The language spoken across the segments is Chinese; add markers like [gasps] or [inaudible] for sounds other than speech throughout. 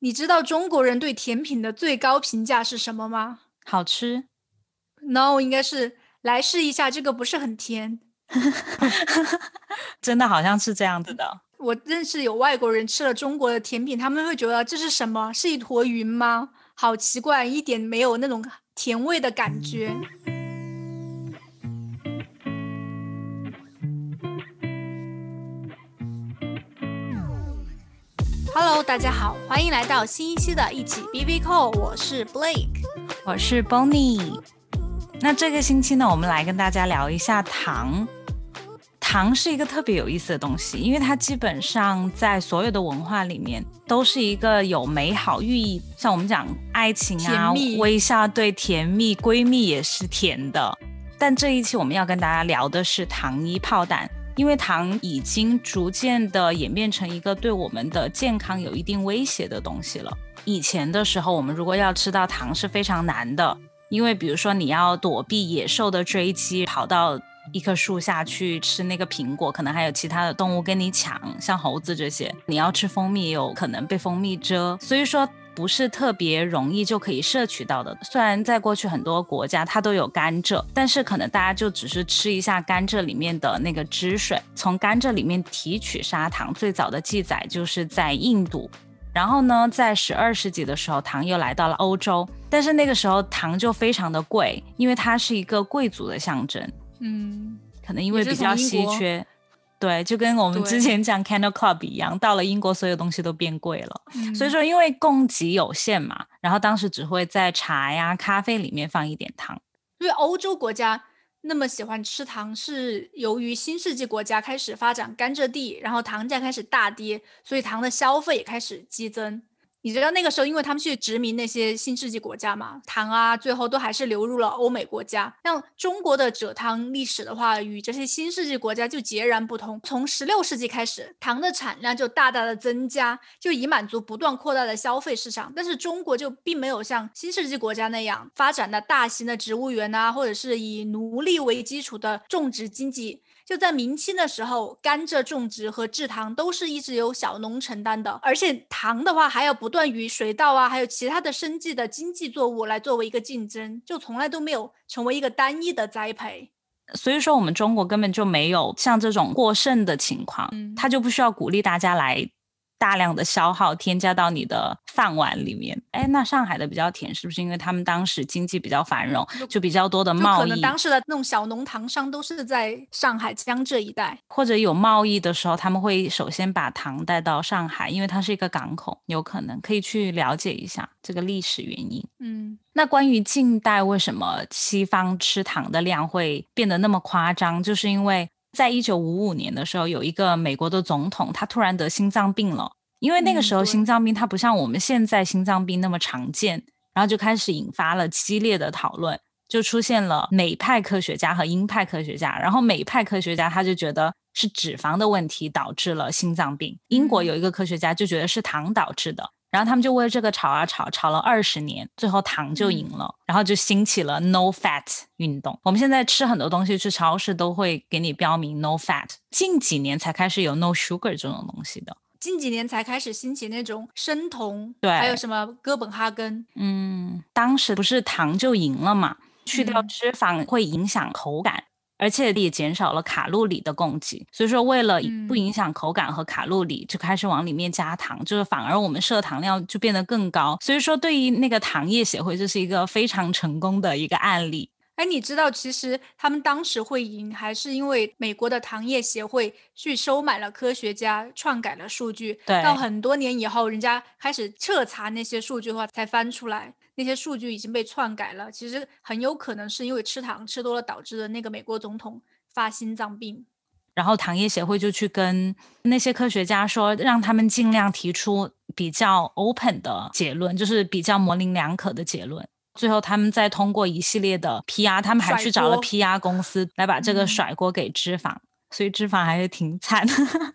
你知道中国人对甜品的最高评价是什么吗？好吃。No，应该是来试一下，这个不是很甜。[laughs] 真的好像是这样子的。我认识有外国人吃了中国的甜品，他们会觉得这是什么？是一坨云吗？好奇怪，一点没有那种甜味的感觉。Hello，大家好，欢迎来到新一期的一起 B B Call，我是 Blake，我是 Bonnie。那这个星期呢，我们来跟大家聊一下糖。糖是一个特别有意思的东西，因为它基本上在所有的文化里面都是一个有美好寓意，像我们讲爱情啊、微笑，对，甜蜜，闺蜜也是甜的。但这一期我们要跟大家聊的是糖衣炮弹，因为糖已经逐渐的演变成一个对我们的健康有一定威胁的东西了。以前的时候，我们如果要吃到糖是非常难的，因为比如说你要躲避野兽的追击，跑到一棵树下去吃那个苹果，可能还有其他的动物跟你抢，像猴子这些。你要吃蜂蜜，也有可能被蜂蜜蛰，所以说不是特别容易就可以摄取到的。虽然在过去很多国家它都有甘蔗，但是可能大家就只是吃一下甘蔗里面的那个汁水。从甘蔗里面提取砂糖，最早的记载就是在印度。然后呢，在十二世纪的时候，糖又来到了欧洲，但是那个时候糖就非常的贵，因为它是一个贵族的象征。嗯，可能因为比较稀缺，对，就跟我们之前讲 Candle Club 一样，到了英国所有东西都变贵了。嗯、所以说，因为供给有限嘛，然后当时只会在茶呀、咖啡里面放一点糖。因为欧洲国家那么喜欢吃糖，是由于新世纪国家开始发展甘蔗地，然后糖价开始大跌，所以糖的消费也开始激增。你知道那个时候，因为他们去殖民那些新世纪国家嘛，糖啊，最后都还是流入了欧美国家。像中国的蔗糖历史的话，与这些新世纪国家就截然不同。从十六世纪开始，糖的产量就大大的增加，就以满足不断扩大的消费市场。但是中国就并没有像新世纪国家那样发展的大型的植物园啊，或者是以奴隶为基础的种植经济。就在明清的时候，甘蔗种植和制糖都是一直由小农承担的，而且糖的话还要不断与水稻啊，还有其他的生计的经济作物来作为一个竞争，就从来都没有成为一个单一的栽培。所以说，我们中国根本就没有像这种过剩的情况，嗯、它就不需要鼓励大家来大量的消耗，添加到你的饭碗里面。哎，那上海的比较甜，是不是因为他们当时经济比较繁荣，就比较多的贸易？可能当时的那种小农糖商都是在上海、江浙一带，或者有贸易的时候，他们会首先把糖带到上海，因为它是一个港口，有可能可以去了解一下这个历史原因。嗯，那关于近代为什么西方吃糖的量会变得那么夸张，就是因为在一九五五年的时候，有一个美国的总统，他突然得心脏病了。因为那个时候心脏病它不像我们现在心脏病那么常见，然后就开始引发了激烈的讨论，就出现了美派科学家和鹰派科学家。然后美派科学家他就觉得是脂肪的问题导致了心脏病，英国有一个科学家就觉得是糖导致的。然后他们就为这个吵啊吵，吵了二十年，最后糖就赢了，然后就兴起了 no fat 运动。我们现在吃很多东西，去超市都会给你标明 no fat，近几年才开始有 no sugar 这种东西的。近几年才开始兴起那种生酮，对，还有什么哥本哈根，嗯，当时不是糖就赢了嘛？去掉脂肪会影响口感，嗯、而且也减少了卡路里的供给。所以说，为了不影响口感和卡路里，嗯、就开始往里面加糖，就是反而我们摄糖量就变得更高。所以说，对于那个糖业协会，这是一个非常成功的一个案例。哎，你知道其实他们当时会赢，还是因为美国的糖业协会去收买了科学家，篡改了数据。对，到很多年以后，人家开始彻查那些数据的话，才翻出来那些数据已经被篡改了。其实很有可能是因为吃糖吃多了导致的那个美国总统发心脏病。然后糖业协会就去跟那些科学家说，让他们尽量提出比较 open 的结论，就是比较模棱两可的结论。最后，他们再通过一系列的 PR，他们还去找了 PR 公司来把这个甩锅给脂肪，嗯、所以脂肪还是挺惨，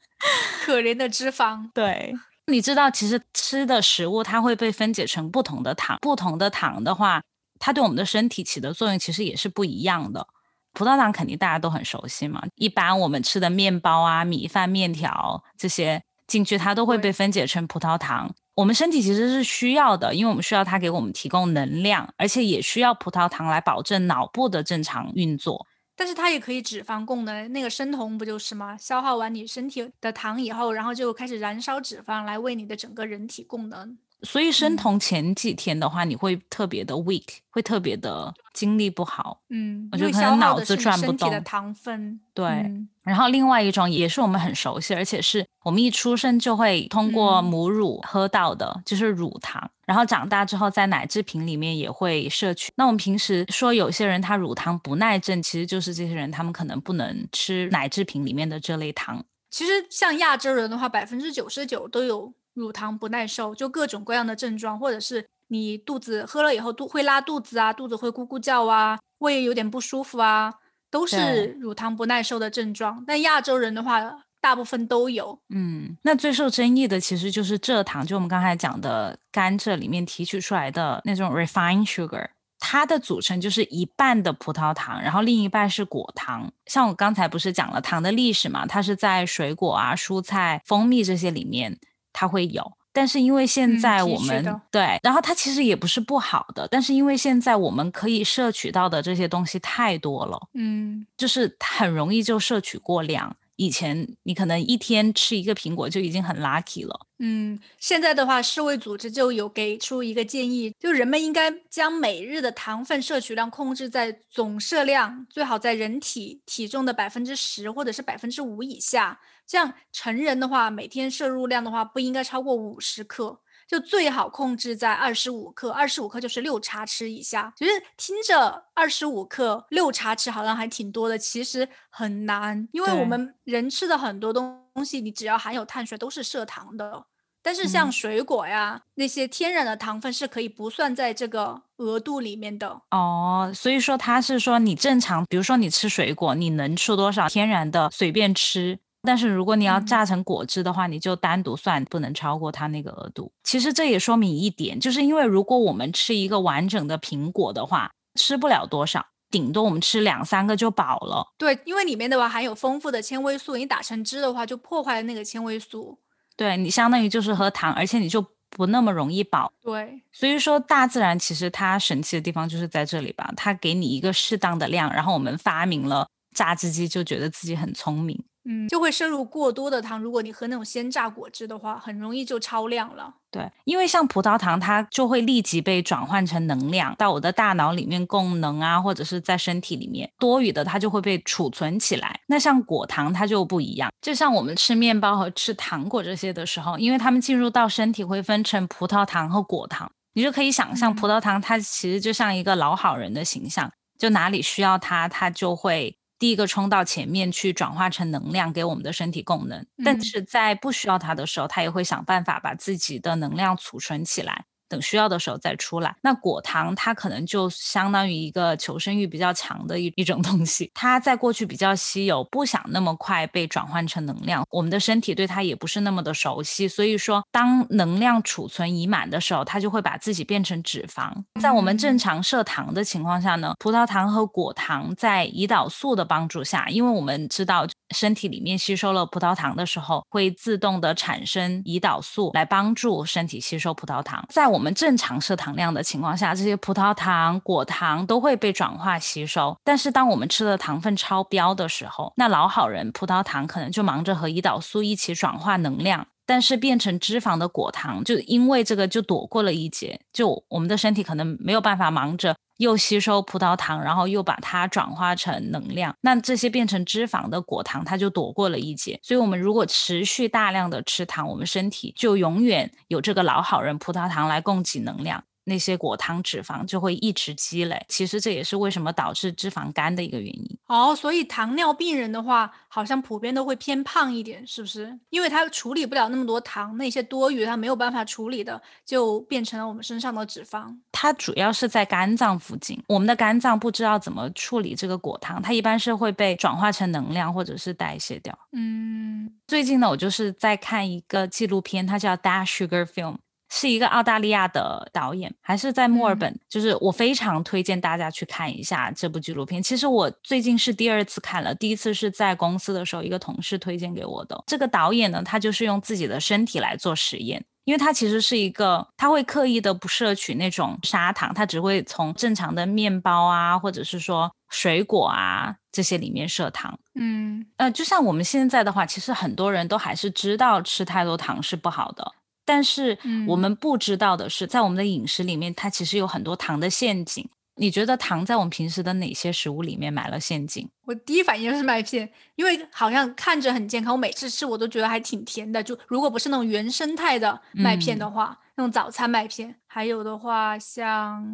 [laughs] 可怜的脂肪。对，你知道，其实吃的食物它会被分解成不同的糖，不同的糖的话，它对我们的身体起的作用其实也是不一样的。葡萄糖肯定大家都很熟悉嘛，一般我们吃的面包啊、米饭、面条这些进去，它都会被分解成葡萄糖。我们身体其实是需要的，因为我们需要它给我们提供能量，而且也需要葡萄糖来保证脑部的正常运作。但是它也可以脂肪供能，那个生酮不就是吗？消耗完你身体的糖以后，然后就开始燃烧脂肪来为你的整个人体供能。所以生酮前几天的话，你会特别的 weak，会特别的精力不好。嗯，我觉得可能脑子转不动。的糖分。对。然后另外一种也是我们很熟悉，而且是我们一出生就会通过母乳喝到的，就是乳糖。然后长大之后在奶制品里面也会摄取。那我们平时说有些人他乳糖不耐症，其实就是这些人他们可能不能吃奶制品里面的这类糖。其实像亚洲人的话，百分之九十九都有。乳糖不耐受，就各种各样的症状，或者是你肚子喝了以后肚会拉肚子啊，肚子会咕咕叫啊，胃有点不舒服啊，都是乳糖不耐受的症状。但亚洲人的话，大部分都有。嗯，那最受争议的其实就是蔗糖，就我们刚才讲的甘蔗里面提取出来的那种 refined sugar，它的组成就是一半的葡萄糖，然后另一半是果糖。像我刚才不是讲了糖的历史嘛，它是在水果啊、蔬菜、蜂蜜这些里面。它会有，但是因为现在我们对，然后它其实也不是不好的，但是因为现在我们可以摄取到的这些东西太多了，嗯，就是很容易就摄取过量。以前你可能一天吃一个苹果就已经很 lucky 了，嗯，现在的话，世卫组织就有给出一个建议，就人们应该将每日的糖分摄取量控制在总摄量最好在人体体重的百分之十或者是百分之五以下。像成人的话，每天摄入量的话不应该超过五十克，就最好控制在二十五克。二十五克就是六茶匙以下。其实听着二十五克六茶匙好像还挺多的，其实很难，因为我们人吃的很多东东西，你只要含有碳水都是摄糖的。但是像水果呀那些天然的糖分是可以不算在这个额度里面的。哦，所以说他是说你正常，比如说你吃水果，你能吃多少天然的随便吃。但是如果你要榨成果汁的话，你就单独算，不能超过它那个额度。其实这也说明一点，就是因为如果我们吃一个完整的苹果的话，吃不了多少，顶多我们吃两三个就饱了。对，因为里面的话含有丰富的纤维素，你打成汁的话就破坏了那个纤维素。对你相当于就是喝糖，而且你就不那么容易饱。对，所以说大自然其实它神奇的地方就是在这里吧，它给你一个适当的量，然后我们发明了榨汁机，就觉得自己很聪明。嗯，就会摄入过多的糖。如果你喝那种鲜榨果汁的话，很容易就超量了。对，因为像葡萄糖，它就会立即被转换成能量到我的大脑里面供能啊，或者是在身体里面多余的，它就会被储存起来。那像果糖，它就不一样。就像我们吃面包和吃糖果这些的时候，因为它们进入到身体会分成葡萄糖和果糖，你就可以想象葡萄糖它其实就像一个老好人的形象，就哪里需要它，它就会。第一个冲到前面去转化成能量给我们的身体供能，但是在不需要它的时候，它也会想办法把自己的能量储存起来。等需要的时候再出来。那果糖它可能就相当于一个求生欲比较强的一一种东西，它在过去比较稀有，不想那么快被转换成能量。我们的身体对它也不是那么的熟悉，所以说当能量储存已满的时候，它就会把自己变成脂肪。在我们正常摄糖的情况下呢，葡萄糖和果糖在胰岛素的帮助下，因为我们知道身体里面吸收了葡萄糖的时候，会自动的产生胰岛素来帮助身体吸收葡萄糖，在我们正常摄糖量的情况下，这些葡萄糖、果糖都会被转化吸收。但是，当我们吃的糖分超标的时候，那老好人葡萄糖可能就忙着和胰岛素一起转化能量。但是变成脂肪的果糖，就因为这个就躲过了一劫。就我们的身体可能没有办法忙着又吸收葡萄糖，然后又把它转化成能量。那这些变成脂肪的果糖，它就躲过了一劫。所以，我们如果持续大量的吃糖，我们身体就永远有这个老好人葡萄糖来供给能量。那些果糖脂肪就会一直积累，其实这也是为什么导致脂肪肝的一个原因。哦，所以糖尿病人的话，好像普遍都会偏胖一点，是不是？因为他处理不了那么多糖，那些多余他没有办法处理的，就变成了我们身上的脂肪。它主要是在肝脏附近，我们的肝脏不知道怎么处理这个果糖，它一般是会被转化成能量或者是代谢掉。嗯，最近呢，我就是在看一个纪录片，它叫《Dash Sugar Film》。是一个澳大利亚的导演，还是在墨尔本？就是我非常推荐大家去看一下这部纪录片。其实我最近是第二次看了，第一次是在公司的时候，一个同事推荐给我的。这个导演呢，他就是用自己的身体来做实验。因为他其实是一个，他会刻意的不摄取那种砂糖，他只会从正常的面包啊，或者是说水果啊这些里面摄糖。嗯，呃，就像我们现在的话，其实很多人都还是知道吃太多糖是不好的，但是我们不知道的是，在我们的饮食里面，它其实有很多糖的陷阱。你觉得糖在我们平时的哪些食物里面埋了陷阱？我第一反应就是麦片，因为好像看着很健康，我每次吃我都觉得还挺甜的。就如果不是那种原生态的麦片的话，那种早餐麦片，还有的话，像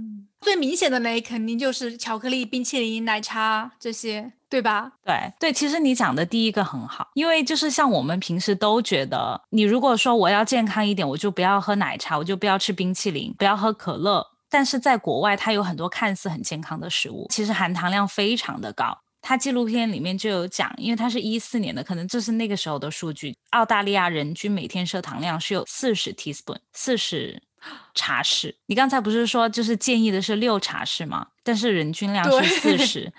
最明显的那肯定就是巧克力、冰淇淋、奶茶这些，对吧？对对，其实你讲的第一个很好，因为就是像我们平时都觉得，你如果说我要健康一点，我就不要喝奶茶，我就不要吃冰淇淋，不要喝可乐。但是在国外，它有很多看似很健康的食物，其实含糖量非常的高。它纪录片里面就有讲，因为它是一四年的，可能这是那个时候的数据。澳大利亚人均每天摄糖量是有四十 teaspoon，四十 [gasps] 茶匙。你刚才不是说就是建议的是六茶匙吗？但是人均量是四十，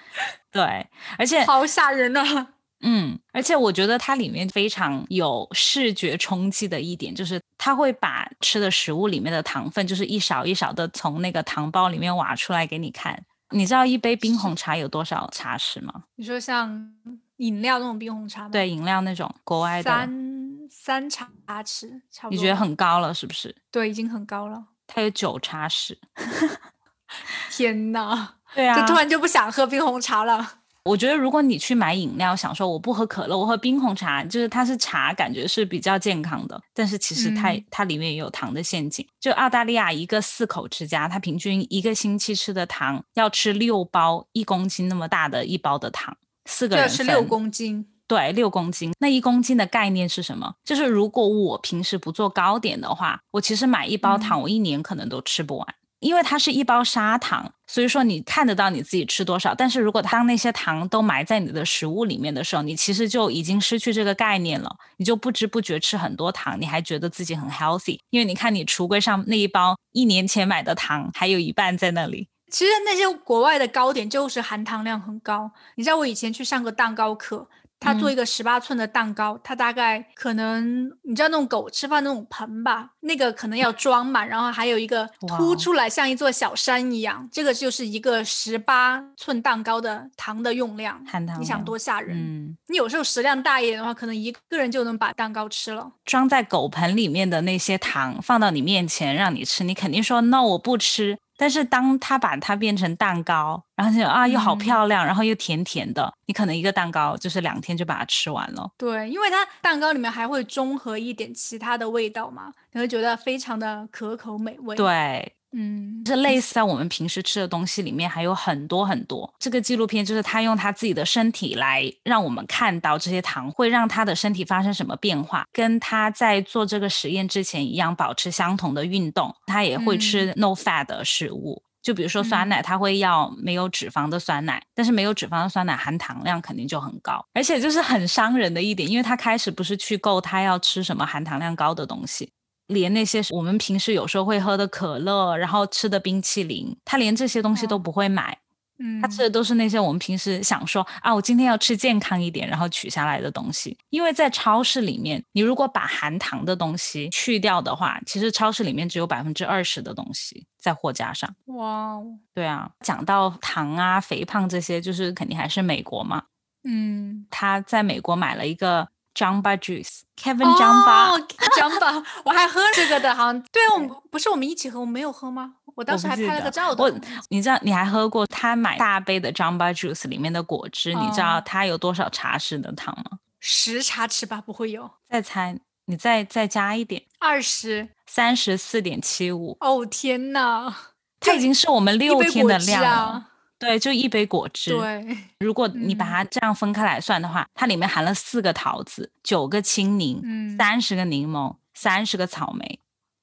对，而且好吓人啊！嗯，而且我觉得它里面非常有视觉冲击的一点，就是它会把吃的食物里面的糖分，就是一勺一勺的从那个糖包里面挖出来给你看。你知道一杯冰红茶有多少茶匙吗？你说像饮料那种冰红茶吗？对，饮料那种国外的三三茶匙，差不多。你觉得很高了是不是？对，已经很高了。它有九茶匙。[laughs] 天呐，对啊，就突然就不想喝冰红茶了。我觉得，如果你去买饮料，想说我不喝可乐，我喝冰红茶，就是它是茶，感觉是比较健康的。但是其实它它里面也有糖的陷阱。就澳大利亚一个四口之家，它平均一个星期吃的糖要吃六包一公斤那么大的一包的糖，四个人吃六公斤。对，六公斤。那一公斤的概念是什么？就是如果我平时不做糕点的话，我其实买一包糖，我一年可能都吃不完。因为它是一包砂糖，所以说你看得到你自己吃多少。但是如果当那些糖都埋在你的食物里面的时候，你其实就已经失去这个概念了，你就不知不觉吃很多糖，你还觉得自己很 healthy。因为你看你橱柜上那一包一年前买的糖，还有一半在那里。其实那些国外的糕点就是含糖量很高。你知道我以前去上个蛋糕课。他做一个十八寸的蛋糕，他大概可能你知道那种狗吃饭那种盆吧，那个可能要装满，然后还有一个凸出来像一座小山一样，这个就是一个十八寸蛋糕的糖的用量。含糖，你想多吓人？嗯，你有时候食量大一点的话，可能一个人就能把蛋糕吃了。装在狗盆里面的那些糖放到你面前让你吃，你肯定说 no，我不吃。但是当他把它变成蛋糕，然后就啊又好漂亮，然后又甜甜的，你可能一个蛋糕就是两天就把它吃完了。对，因为它蛋糕里面还会中和一点其他的味道嘛，你会觉得非常的可口美味。对。嗯，是类似在我们平时吃的东西里面还有很多很多。这个纪录片就是他用他自己的身体来让我们看到这些糖会让他的身体发生什么变化，跟他在做这个实验之前一样，保持相同的运动。他也会吃 no fat 的食物，就比如说酸奶，他会要没有脂肪的酸奶，但是没有脂肪的酸奶含糖量肯定就很高，而且就是很伤人的一点，因为他开始不是去购他要吃什么含糖量高的东西。连那些我们平时有时候会喝的可乐，然后吃的冰淇淋，他连这些东西都不会买。嗯，他吃的都是那些我们平时想说啊，我今天要吃健康一点，然后取下来的东西。因为在超市里面，你如果把含糖的东西去掉的话，其实超市里面只有百分之二十的东西在货架上。哇，对啊，讲到糖啊、肥胖这些，就是肯定还是美国嘛。嗯，他在美国买了一个。Jamba Juice，Kevin Jamba，Jamba，我还喝这个的，好像对我们不是我们一起喝，我们没有喝吗？我当时还拍了个照的。我，你知道你还喝过他买大杯的 Jamba Juice 里面的果汁，你知道它有多少茶匙的糖吗？十茶匙吧，不会有。再猜，你再再加一点。二十。三十四点七五。哦天呐，它已经是我们六天的量了。对，就一杯果汁。对，[laughs] 如果你把它这样分开来算的话，它里面含了四个桃子，九个青柠，三十个柠檬，三十个草莓。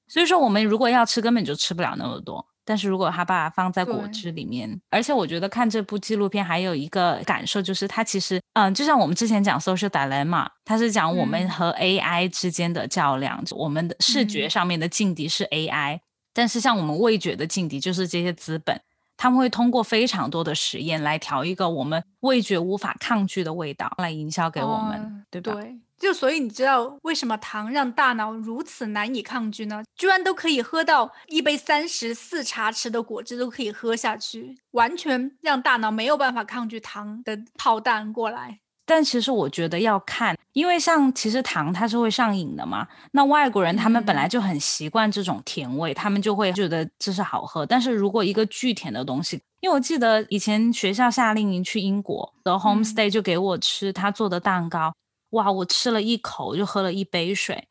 所以说，我们如果要吃，根本就吃不了那么多。但是如果他把它放在果汁里面，而且我觉得看这部纪录片还有一个感受，就是它其实，嗯，就像我们之前讲 social dilemma，它是讲我们和 AI 之间的较量，我们的视觉上面的劲敌是 AI，但是像我们味觉的劲敌就是这些资本。他们会通过非常多的实验来调一个我们味觉无法抗拒的味道来营销给我们，对吧？对，就所以你知道为什么糖让大脑如此难以抗拒呢？居然都可以喝到一杯三十四茶匙的果汁都可以喝下去，完全让大脑没有办法抗拒糖的炮弹过来。但其实我觉得要看，因为像其实糖它是会上瘾的嘛。那外国人他们本来就很习惯这种甜味，他们就会觉得这是好喝。但是如果一个巨甜的东西，因为我记得以前学校夏令营去英国的 homestay 就给我吃他做的蛋糕，哇，我吃了一口就喝了一杯水，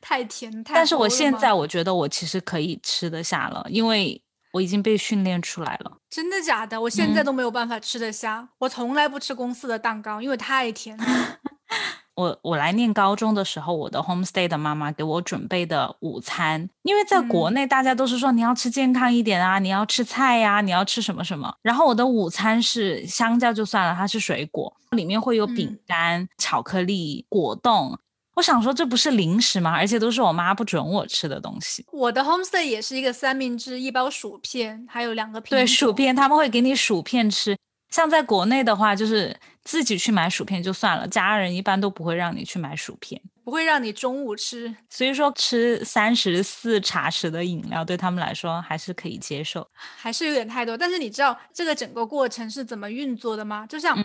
太甜太。但是我现在我觉得我其实可以吃得下了，因为。我已经被训练出来了，真的假的？我现在都没有办法吃得下。我从来不吃公司的蛋糕，因为太甜了。[laughs] 我我来念高中的时候，我的 homestay 的妈妈给我准备的午餐，因为在国内大家都是说你要吃健康一点啊，你要吃菜呀，你要吃什么什么。然后我的午餐是香蕉就算了，它是水果，里面会有饼干、巧克力、果冻。我想说，这不是零食吗？而且都是我妈不准我吃的东西。我的 homestay 也是一个三明治、一包薯片，还有两个苹果。对，薯片他们会给你薯片吃。像在国内的话，就是自己去买薯片就算了，家人一般都不会让你去买薯片，不会让你中午吃。所以说，吃三十四茶匙的饮料对他们来说还是可以接受，还是有点太多。但是你知道这个整个过程是怎么运作的吗？就像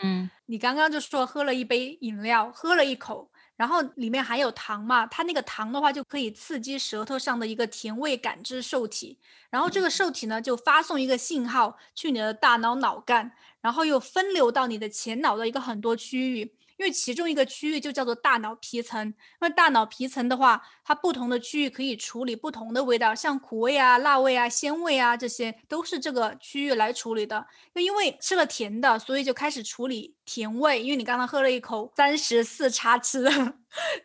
你刚刚就说，喝了一杯饮料，喝了一口。然后里面含有糖嘛，它那个糖的话就可以刺激舌头上的一个甜味感知受体，然后这个受体呢就发送一个信号去你的大脑脑干，然后又分流到你的前脑的一个很多区域。因为其中一个区域就叫做大脑皮层，那大脑皮层的话，它不同的区域可以处理不同的味道，像苦味啊、辣味啊、鲜味啊，这些都是这个区域来处理的。就因为吃了甜的，所以就开始处理甜味。因为你刚刚喝了一口三十四 [laughs] 茶匙的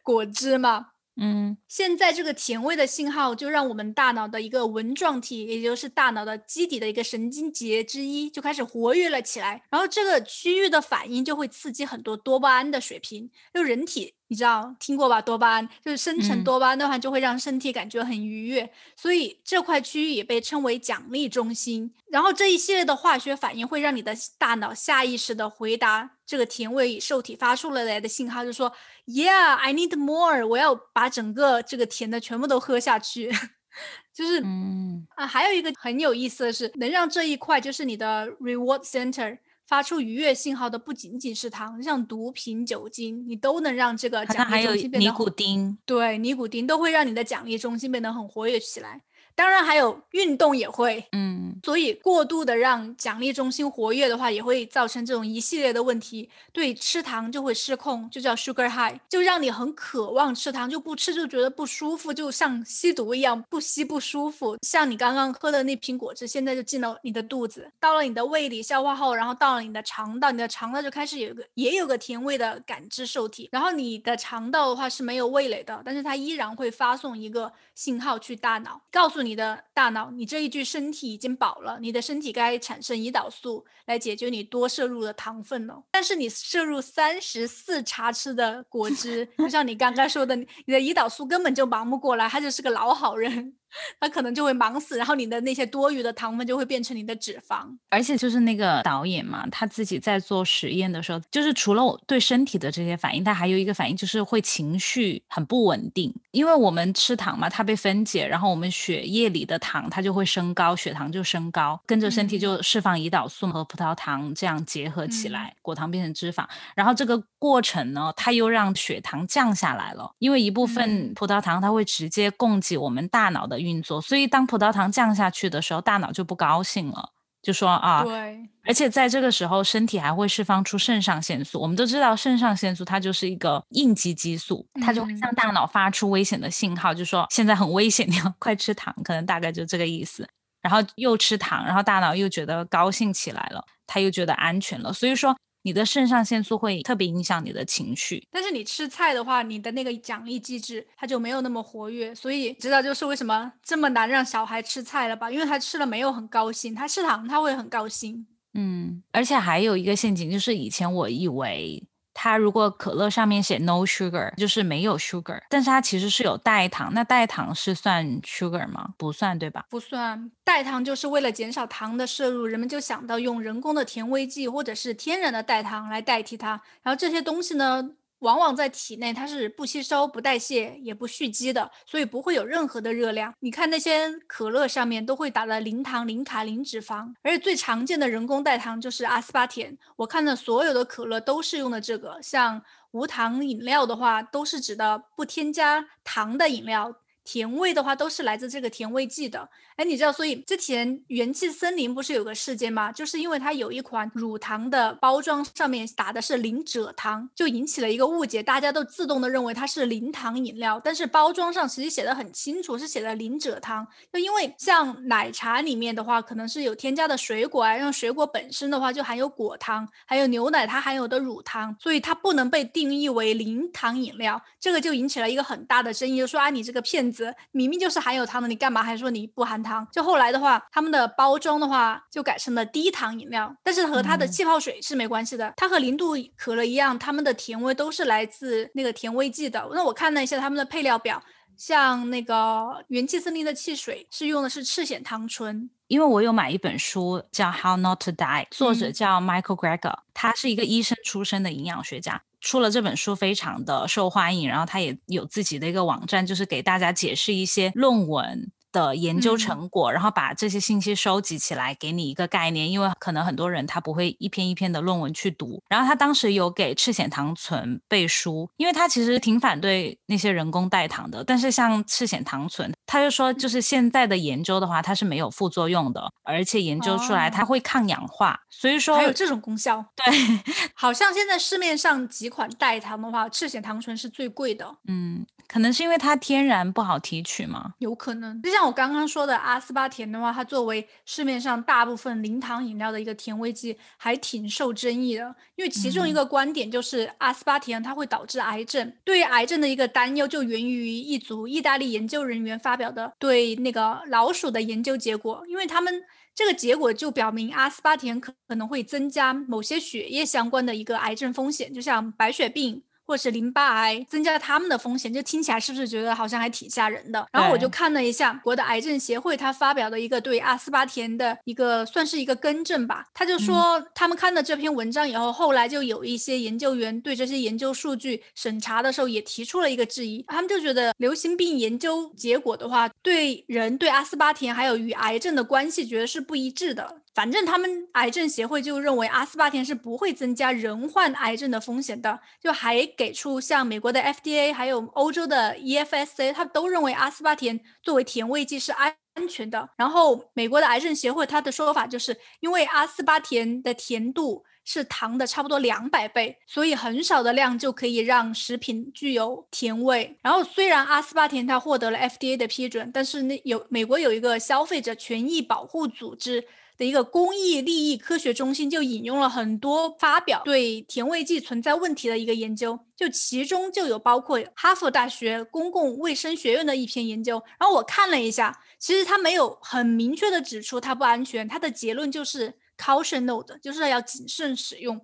果汁嘛。嗯，现在这个甜味的信号就让我们大脑的一个纹状体，也就是大脑的基底的一个神经节之一，就开始活跃了起来。然后这个区域的反应就会刺激很多多巴胺的水平，就人体。你知道听过吧？多巴胺就是生成多巴胺的话，就会让身体感觉很愉悦，所以这块区域也被称为奖励中心。然后这一系列的化学反应会让你的大脑下意识的回答这个甜味受体发出了来的信号，就说 “Yeah, I need more”，我要把整个这个甜的全部都喝下去。[laughs] 就是嗯啊，还有一个很有意思的是，能让这一块就是你的 reward center。发出愉悦信号的不仅仅是糖，像毒品、酒精，你都能让这个奖励中心变得。尼古丁。对，尼古丁都会让你的奖励中心变得很活跃起来。当然还有运动也会，嗯，所以过度的让奖励中心活跃的话，也会造成这种一系列的问题。对，吃糖就会失控，就叫 sugar high，就让你很渴望吃糖，就不吃就觉得不舒服，就像吸毒一样，不吸不舒服。像你刚刚喝的那瓶果汁，现在就进了你的肚子，到了你的胃里消化后，然后到了你的肠道，你的肠道就开始有个也有个甜味的感知受体。然后你的肠道的话是没有味蕾的，但是它依然会发送一个信号去大脑，告诉你。你的大脑，你这一句身体已经饱了，你的身体该产生胰岛素来解决你多摄入的糖分了。但是你摄入三十四茶匙的果汁，就像你刚刚说的，你的胰岛素根本就忙不过来，他就是个老好人。他可能就会忙死，然后你的那些多余的糖分就会变成你的脂肪。而且就是那个导演嘛，他自己在做实验的时候，就是除了对身体的这些反应，他还有一个反应就是会情绪很不稳定。因为我们吃糖嘛，它被分解，然后我们血液里的糖它就会升高，血糖就升高，跟着身体就释放胰岛素和葡萄糖这样结合起来，果糖变成脂肪。然后这个过程呢，它又让血糖降下来了，因为一部分葡萄糖它会直接供给我们大脑的。运作，所以当葡萄糖降下去的时候，大脑就不高兴了，就说啊，对，而且在这个时候，身体还会释放出肾上腺素。我们都知道，肾上腺素它就是一个应激激素，它就会向大脑发出危险的信号，就说现在很危险，你要快吃糖，可能大概就这个意思。然后又吃糖，然后大脑又觉得高兴起来了，他又觉得安全了，所以说。你的肾上腺素会特别影响你的情绪，但是你吃菜的话，你的那个奖励机制它就没有那么活跃，所以知道就是为什么这么难让小孩吃菜了吧？因为他吃了没有很高兴，他吃糖他会很高兴。嗯，而且还有一个陷阱，就是以前我以为。它如果可乐上面写 no sugar，就是没有 sugar，但是它其实是有代糖。那代糖是算 sugar 吗？不算，对吧？不算，代糖就是为了减少糖的摄入，人们就想到用人工的甜味剂或者是天然的代糖来代替它。然后这些东西呢，往往在体内它是不吸收、不代谢、也不蓄积的，所以不会有任何的热量。你看那些可乐上面都会打了零糖、零卡、零脂肪，而且最常见的人工代糖就是阿斯巴甜。我看的所有的可乐都是用的这个，像无糖饮料的话，都是指的不添加糖的饮料。甜味的话都是来自这个甜味剂的，哎，你知道，所以之前元气森林不是有个事件吗？就是因为它有一款乳糖的包装上面打的是零蔗糖，就引起了一个误解，大家都自动的认为它是零糖饮料，但是包装上其实写的很清楚，是写的零蔗糖。就因为像奶茶里面的话，可能是有添加的水果啊，让水果本身的话就含有果糖，还有牛奶它含有的乳糖，所以它不能被定义为零糖饮料，这个就引起了一个很大的争议，就说啊，你这个骗子。明明就是含有糖的，你干嘛还说你不含糖？就后来的话，他们的包装的话就改成了低糖饮料，但是和它的气泡水是没关系的。它和零度可乐一样，它们的甜味都是来自那个甜味剂的。那我看了一下他们的配料表，像那个元气森林的汽水是用的是赤藓糖醇。因为我有买一本书叫《How Not to Die》，作者叫 Michael Greger，他是一个医生出身的营养学家。出了这本书非常的受欢迎，然后他也有自己的一个网站，就是给大家解释一些论文。的研究成果，然后把这些信息收集起来，给你一个概念。因为可能很多人他不会一篇一篇的论文去读。然后他当时有给赤藓糖醇背书，因为他其实挺反对那些人工代糖的。但是像赤藓糖醇，他就说，就是现在的研究的话，它是没有副作用的，而且研究出来它会抗氧化。所以说还有这种功效。对，[laughs] 好像现在市面上几款代糖的话，赤藓糖醇是最贵的。嗯，可能是因为它天然不好提取吗？有可能，就像。我刚刚说的阿斯巴甜的话，它作为市面上大部分零糖饮料的一个甜味剂，还挺受争议的。因为其中一个观点就是阿斯巴甜它会导致癌症。对于癌症的一个担忧，就源于一组意大利研究人员发表的对那个老鼠的研究结果。因为他们这个结果就表明阿斯巴甜可可能会增加某些血液相关的一个癌症风险，就像白血病。或者是淋巴癌，增加他们的风险，就听起来是不是觉得好像还挺吓人的？然后我就看了一下国的癌症协会，他发表的一个对阿斯巴甜的一个算是一个更正吧。他就说，他们看了这篇文章以后，后来就有一些研究员对这些研究数据审查的时候也提出了一个质疑，他们就觉得流行病研究结果的话，对人对阿斯巴甜还有与癌症的关系，觉得是不一致的。反正他们癌症协会就认为阿斯巴甜是不会增加人患癌症的风险的，就还给出像美国的 FDA 还有欧洲的 EFSA，他都认为阿斯巴甜作为甜味剂是安全的。然后美国的癌症协会他的说法就是因为阿斯巴甜的甜度是糖的差不多两百倍，所以很少的量就可以让食品具有甜味。然后虽然阿斯巴甜它获得了 FDA 的批准，但是那有美国有一个消费者权益保护组织。的一个公益利益科学中心就引用了很多发表对甜味剂存在问题的一个研究，就其中就有包括哈佛大学公共卫生学院的一篇研究。然后我看了一下，其实它没有很明确的指出它不安全，它的结论就是 caution note，就是要谨慎使用。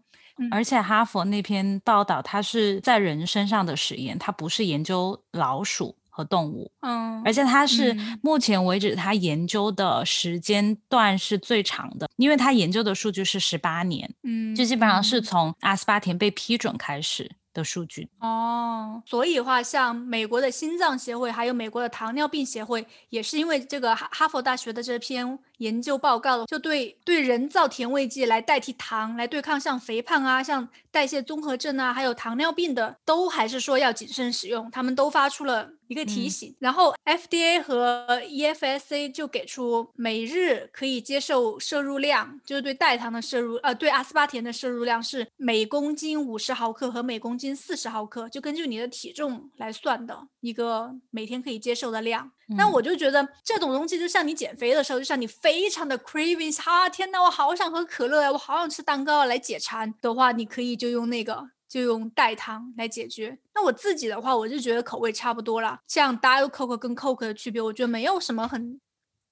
而且哈佛那篇报道它是在人身上的实验，它不是研究老鼠。和动物，嗯，而且它是目前为止它研究的时间段是最长的，因为它研究的数据是十八年，嗯，就基本上是从阿斯巴甜被批准开始。的数据。哦，所以话像美国的心脏协会，还有美国的糖尿病协会，也是因为这个哈哈佛大学的这篇研究报告，就对对人造甜味剂来代替糖，来对抗像肥胖啊、像代谢综合症啊，还有糖尿病的，都还是说要谨慎使用。他们都发出了一个提醒，然后 FDA 和 EFSA 就给出每日可以接受摄入量，就是对代糖的摄入，呃，对阿斯巴甜的摄入量是每公斤五十毫克和每公斤四十毫克，就根据你的体重来算的一个每天可以接受的量。那我就觉得这种东西，就像你减肥的时候，就像你非常的 cravings 哈，天呐，我好想喝可乐呀，我好想吃蛋糕来解馋的话，你可以就用那个，就用代糖来解决。那我自己的话，我就觉得口味差不多了。像 Diet Coke 跟 Coke 的区别，我觉得没有什么很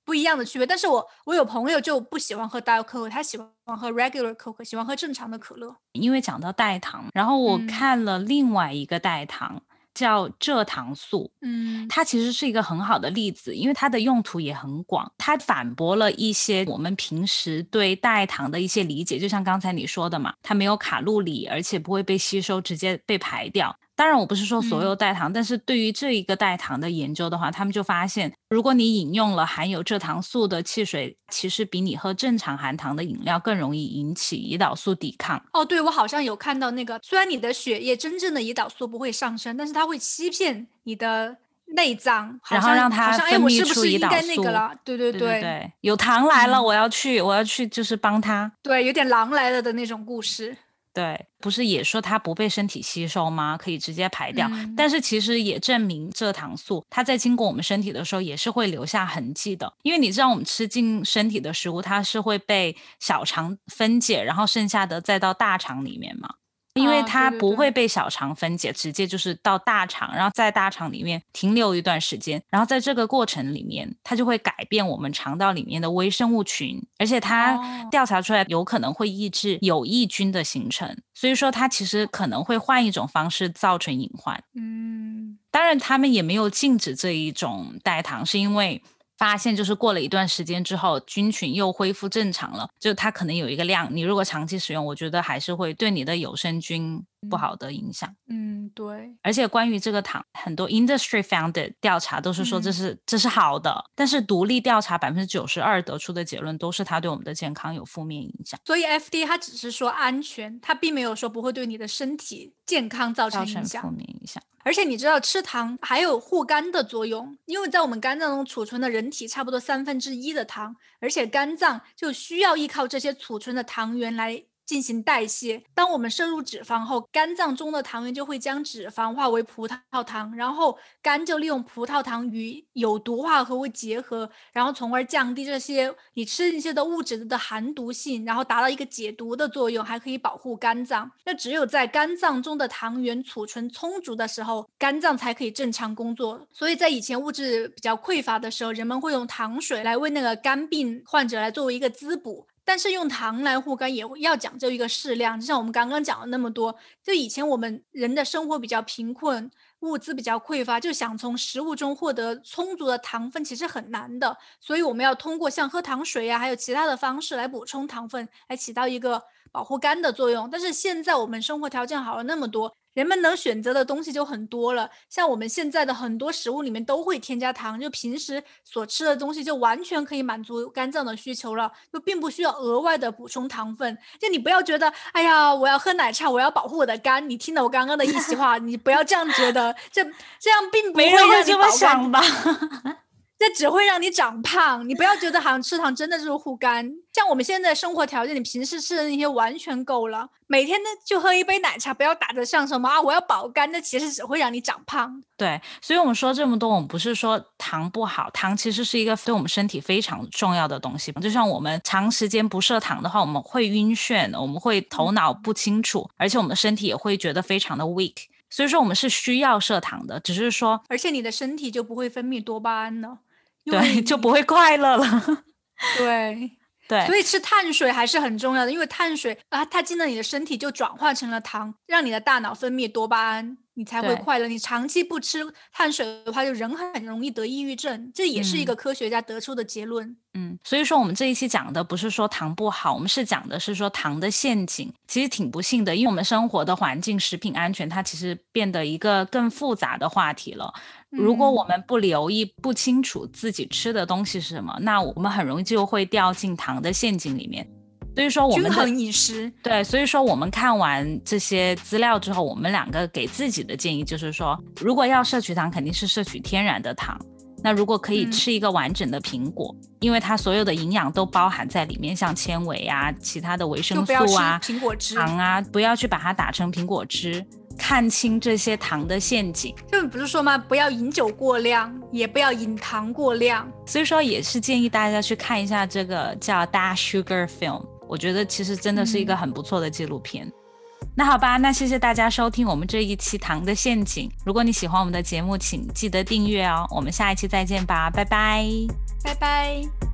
不一样的区别。但是我我有朋友就不喜欢喝 Diet Coke，他喜欢喝 regular Coke，喜欢喝正常的可乐。因为讲到代糖，然后我看了另外一个代糖。叫蔗糖素。嗯，它其实是一个很好的例子，因为它的用途也很广。它反驳了一些我们平时对代糖的一些理解，就像刚才你说的嘛，它没有卡路里，而且不会被吸收，直接被排掉。当然，我不是说所有代糖，但是对于这一个代糖的研究的话，他们就发现，如果你饮用了含有蔗糖素的汽水，其实比你喝正常含糖的饮料更容易引起胰岛素抵抗。哦，对，我好像有看到那个，虽然你的血液真正的胰岛素不会上升，但是它会欺骗你的内脏，然后让它分泌出胰岛素。对对对对，有糖来了，我要去，我要去，就是帮他。对，有点狼来了的那种故事。对，不是也说它不被身体吸收吗？可以直接排掉。但是其实也证明蔗糖素它在经过我们身体的时候也是会留下痕迹的。因为你知道我们吃进身体的食物，它是会被小肠分解，然后剩下的再到大肠里面嘛。因为它不会被小肠分解，直接就是到大肠，然后在大肠里面停留一段时间，然后在这个过程里面，它就会改变我们肠道里面的微生物群，而且它调查出来有可能会抑制有益菌的形成，所以说它其实可能会换一种方式造成隐患。嗯，当然他们也没有禁止这一种代糖，是因为。发现就是过了一段时间之后，菌群又恢复正常了，就它可能有一个量。你如果长期使用，我觉得还是会对你的有生菌不好的影响。嗯，对。而且关于这个糖，很多 industry founded 调查都是说这是这是好的，但是独立调查百分之九十二得出的结论都是它对我们的健康有负面影响。所以 FDA 它只是说安全，它并没有说不会对你的身体健康造成影响。负面影响。而且你知道吃糖还有护肝的作用，因为在我们肝脏中储存的人体差不多三分之一的糖，而且肝脏就需要依靠这些储存的糖原来。进行代谢。当我们摄入脂肪后，肝脏中的糖原就会将脂肪化为葡萄糖，然后肝就利用葡萄糖与有毒化合物结合，然后从而降低这些你吃进去的物质的含毒性，然后达到一个解毒的作用，还可以保护肝脏。那只有在肝脏中的糖原储存充足的时候，肝脏才可以正常工作。所以在以前物质比较匮乏的时候，人们会用糖水来为那个肝病患者来作为一个滋补。但是用糖来护肝也要讲究一个适量，就像我们刚刚讲了那么多，就以前我们人的生活比较贫困，物资比较匮乏，就想从食物中获得充足的糖分，其实很难的。所以我们要通过像喝糖水呀，还有其他的方式来补充糖分，来起到一个保护肝的作用。但是现在我们生活条件好了那么多。人们能选择的东西就很多了，像我们现在的很多食物里面都会添加糖，就平时所吃的东西就完全可以满足肝脏的需求了，就并不需要额外的补充糖分。就你不要觉得，哎呀，我要喝奶茶，我要保护我的肝。你听了我刚刚的一席话，你不要这样觉得，这这样并不会让这么想吧。[laughs] 这只会让你长胖，你不要觉得好像吃糖真的就是护肝。像我们现在生活条件，你平时吃的那些完全够了，每天呢就喝一杯奶茶，不要打着像什么啊我要保肝，那其实只会让你长胖。对，所以我们说这么多，我们不是说糖不好，糖其实是一个对我们身体非常重要的东西。就像我们长时间不摄糖的话，我们会晕眩，我们会头脑不清楚，而且我们的身体也会觉得非常的 weak。所以说我们是需要摄糖的，只是说，而且你的身体就不会分泌多巴胺了。对，[laughs] 就不会快乐了。[laughs] 对 [laughs] 对，所以吃碳水还是很重要的，因为碳水啊，它进了你的身体就转化成了糖，让你的大脑分泌多巴胺。你才会快乐。你长期不吃碳水的话，就人很容易得抑郁症，这也是一个科学家得出的结论。嗯，所以说我们这一期讲的不是说糖不好，我们是讲的是说糖的陷阱，其实挺不幸的，因为我们生活的环境、食品安全，它其实变得一个更复杂的话题了。如果我们不留意、不清楚自己吃的东西是什么，那我们很容易就会掉进糖的陷阱里面。所以说，我们均衡饮食对，所以说我们看完这些资料之后，我们两个给自己的建议就是说，如果要摄取糖，肯定是摄取天然的糖。那如果可以吃一个完整的苹果，因为它所有的营养都包含在里面，像纤维啊、其他的维生素啊、苹果汁、糖啊，不要去把它打成苹果汁。看清这些糖的陷阱，就不是说吗？不要饮酒过量，也不要饮糖过量。所以说，也是建议大家去看一下这个叫《Dash Sugar Film》。我觉得其实真的是一个很不错的纪录片。那好吧，那谢谢大家收听我们这一期《糖的陷阱》。如果你喜欢我们的节目，请记得订阅哦。我们下一期再见吧，拜拜，拜拜。